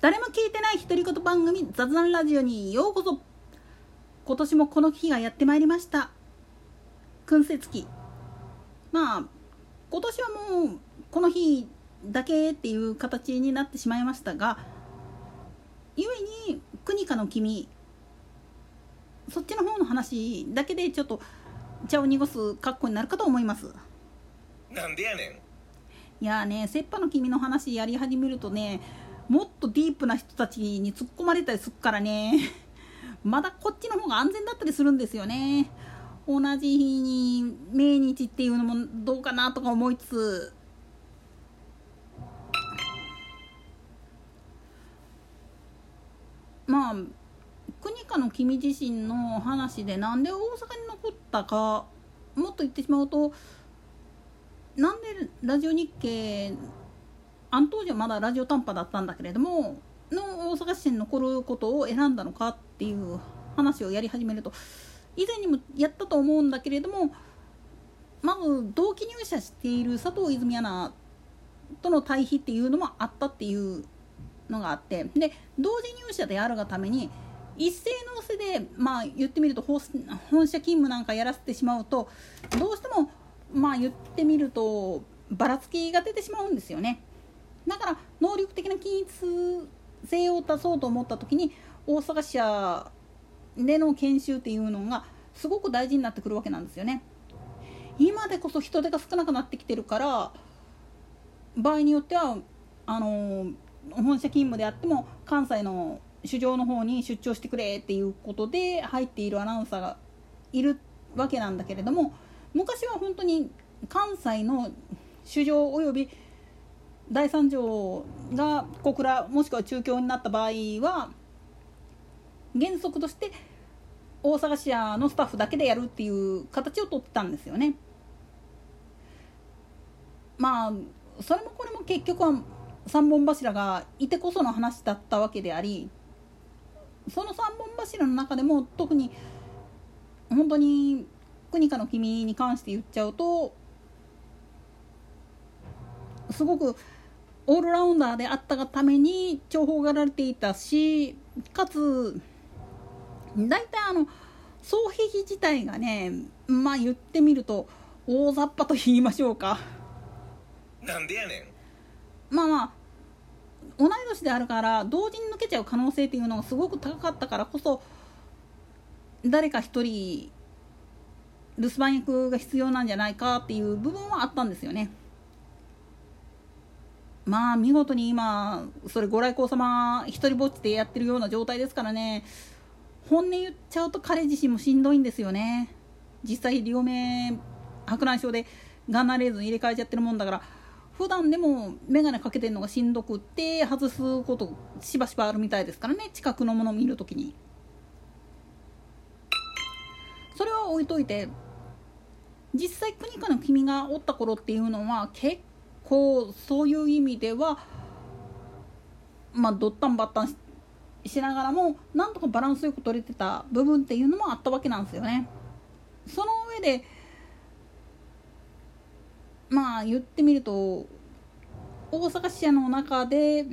誰も聞いてない独り言番組雑談ラジオにようこそ。今年もこの日がやってまいりました。燻製月まあ今年はもうこの日だけっていう形になってしまいましたが故に国家の君そっちの方の話だけでちょっと茶を濁す格好になるかと思います。なんでやねん。いやね切羽の君の話やり始めるとねもっとディープな人たちに突っ込まれたりするからね。まだこっちの方が安全だったりするんですよね。同じ日に命日っていうのもどうかなとか思いつつ。まあ国家の君自身の話でなんで大阪に残ったかもっと言ってしまうとなんでラジオ日経あの当時はまだラジオ短波だったんだけれどもの大阪市に残ることを選んだのかっていう話をやり始めると以前にもやったと思うんだけれどもまず同期入社している佐藤泉アナとの対比っていうのもあったっていうのがあってで同時入社であるがために一斉のせでまあ言ってみると本社勤務なんかやらせてしまうとどうしてもまあ言ってみるとばらつきが出てしまうんですよね。だから能力的な均一性を出そうと思った時に大阪支社での研修っていうのがすごく大事になってくるわけなんですよね。今でこそ人手が少なくなってきてるから場合によってはあの本社勤務であっても関西の市場の方に出張してくれっていうことで入っているアナウンサーがいるわけなんだけれども昔は本当に関西の市場および第三条が小倉もしくは中京になった場合は原則として大阪市屋のスタッフだけでやるっていう形をとったんですよね。まあそれもこれも結局は3本柱がいてこその話だったわけでありその3本柱の中でも特に本当に国家の君に関して言っちゃうとすごくオールラウンダーであったがために重宝がられていたしかつ大体あの総壁自体がねまあ言ってみると大雑把と言いましょうかなんでやねんまあまあ同い年であるから同時に抜けちゃう可能性っていうのがすごく高かったからこそ誰か一人留守番役が必要なんじゃないかっていう部分はあったんですよね。まあ見事に今それご来光様一人ぼっちでやってるような状態ですからね。本音言っちゃうと彼自身もしんどいんですよね。実際両目白内障でガンナレーズン入れ替えちゃってるもんだから。普段でも眼鏡かけてるのがしんどくって外すことしばしばあるみたいですからね。近くのもの見るときに。それは置いといて実際国家の君がおった頃っていうのは結構そういう意味ではまあドッタンバッタンしながらもなんとかバランスよく取れてた部分っていうのもあったわけなんですよね。その上でまあ言ってみると大阪市の中で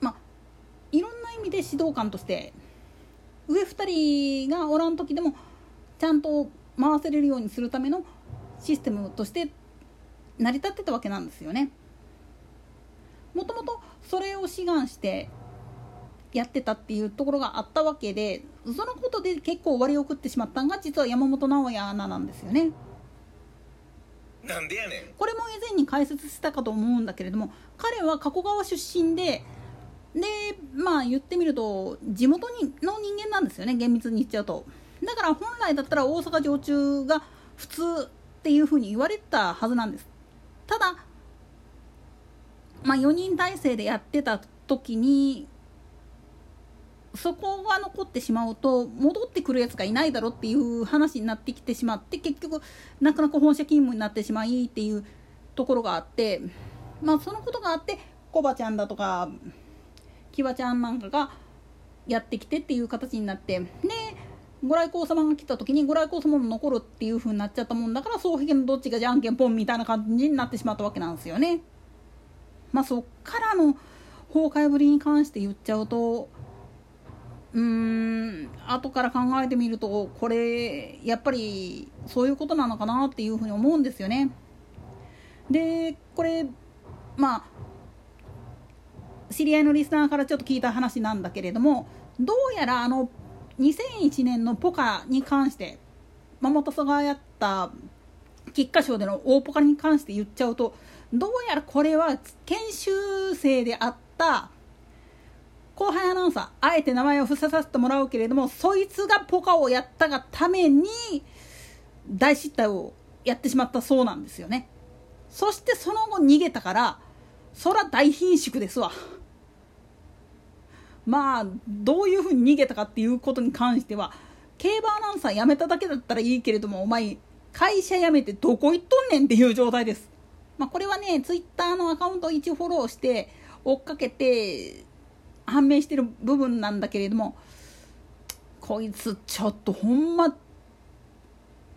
まあいろんな意味で指導官として上2人がおらん時でもちゃんと回せれるようにするためのシステムとして成り立ってたわけなんですよね。もともとそれを志願してやってたっていうところがあったわけでそのことで結構割り送ってしまったのが実は山本直哉アナなんですよね。なんでやねんこれも以前に解説したかと思うんだけれども彼は加古川出身ででまあ言ってみると地元にの人間なんですよね厳密に言っちゃうとだから本来だったら大阪常駐が普通っていうふうに言われたはずなんです。ただまあ4人体制でやってた時にそこが残ってしまうと戻ってくるやつがいないだろっていう話になってきてしまって結局なかなか本社勤務になってしまいっていうところがあってまあそのことがあってコバちゃんだとかキワちゃんなんかがやってきてっていう形になってでご来光様が来た時にご来光様も残るっていう風になっちゃったもんだから双璧のどっちがじゃんけんぽんみたいな感じになってしまったわけなんですよね。まあそっからの崩壊ぶりに関して言っちゃうとうーん後から考えてみるとこれやっぱりそういうことなのかなっていうふうに思うんですよね。でこれまあ知り合いのリスナーからちょっと聞いた話なんだけれどもどうやらあの2001年のポカに関してマモトソがやった菊花賞での大ポカに関して言っちゃうとどうやらこれは研修生であった後輩アナウンサーあえて名前を伏せさせてもらうけれどもそいつがポカをやったがために大失態をやってしまったそうなんですよね。そしてその後逃げたからそら大貧縮ですわ。まあどういうふうに逃げたかっていうことに関しては競馬アナウンサー辞めただけだったらいいけれどもお前会社辞めてどこ行っとんねんっていう状態です。まあこれはねツイッターのアカウントを一フォローして追っかけて判明してる部分なんだけれどもこいつちょっとほんま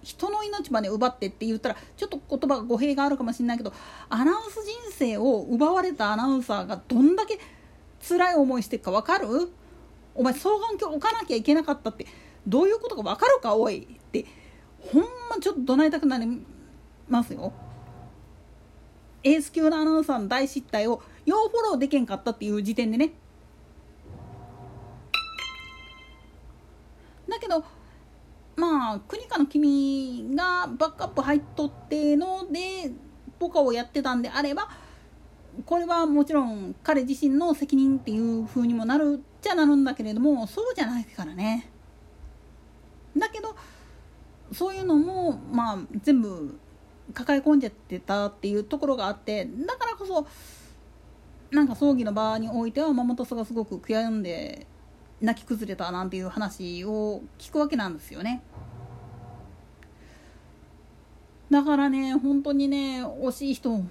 人の命まで奪ってって言ったらちょっと言葉が語弊があるかもしれないけどアナウンス人生を奪われたアナウンサーがどんだけ辛い思いしてるか分かる？お前双眼鏡置かなきゃいけなかったって。どういうことか分かるか？おいって。ほんまちょっと怒鳴りたくなりますよ。エース級のアナウンサーの大失態をようフォローできんかったっていう時点でね。だけどまあ国家の君がバックアップ入っとってのでポカをやってたんであればこれはもちろん彼自身の責任っていう風にもなるっちゃなるんだけれどもそうじゃないからねだけどそういうのもまあ全部抱え込んじゃってたっていうところがあってだからこそなんか葬儀の場においてはマトスがすごく悔やんで泣き崩れたなんていう話を聞くわけなんですよね。だからね本当にね惜しい人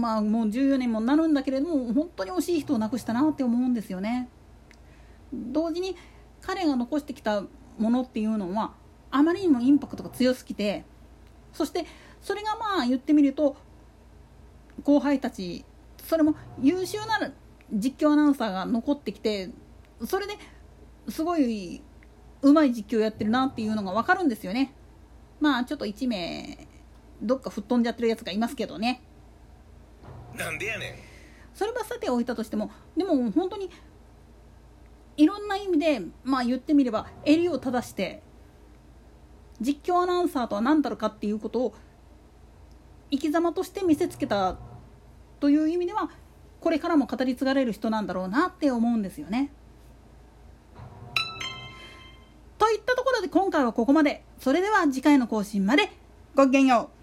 まあもう14年もなるんだけれども本当に惜しい人を亡くしたなって思うんですよね。同時に彼が残してきたものっていうのはあまりにもインパクトが強すぎてそしてそれがまあ言ってみると後輩たちそれも優秀な実況アナウンサーが残ってきてそれですごいうまい実況やってるなっていうのが分かるんですよねまあちょっと1名どっか吹っ飛んじゃってるやつがいますけどねなんでやねんそれはさておいたとしてもでも本当にいろんな意味でまあ言ってみれば襟を正して実況アナウンサーとは何だろうかっていうことを生き様として見せつけたという意味ではこれからも語り継がれる人なんだろうなって思うんですよね。といったところで今回はここまで。それでは次回の更新までごきげんよう。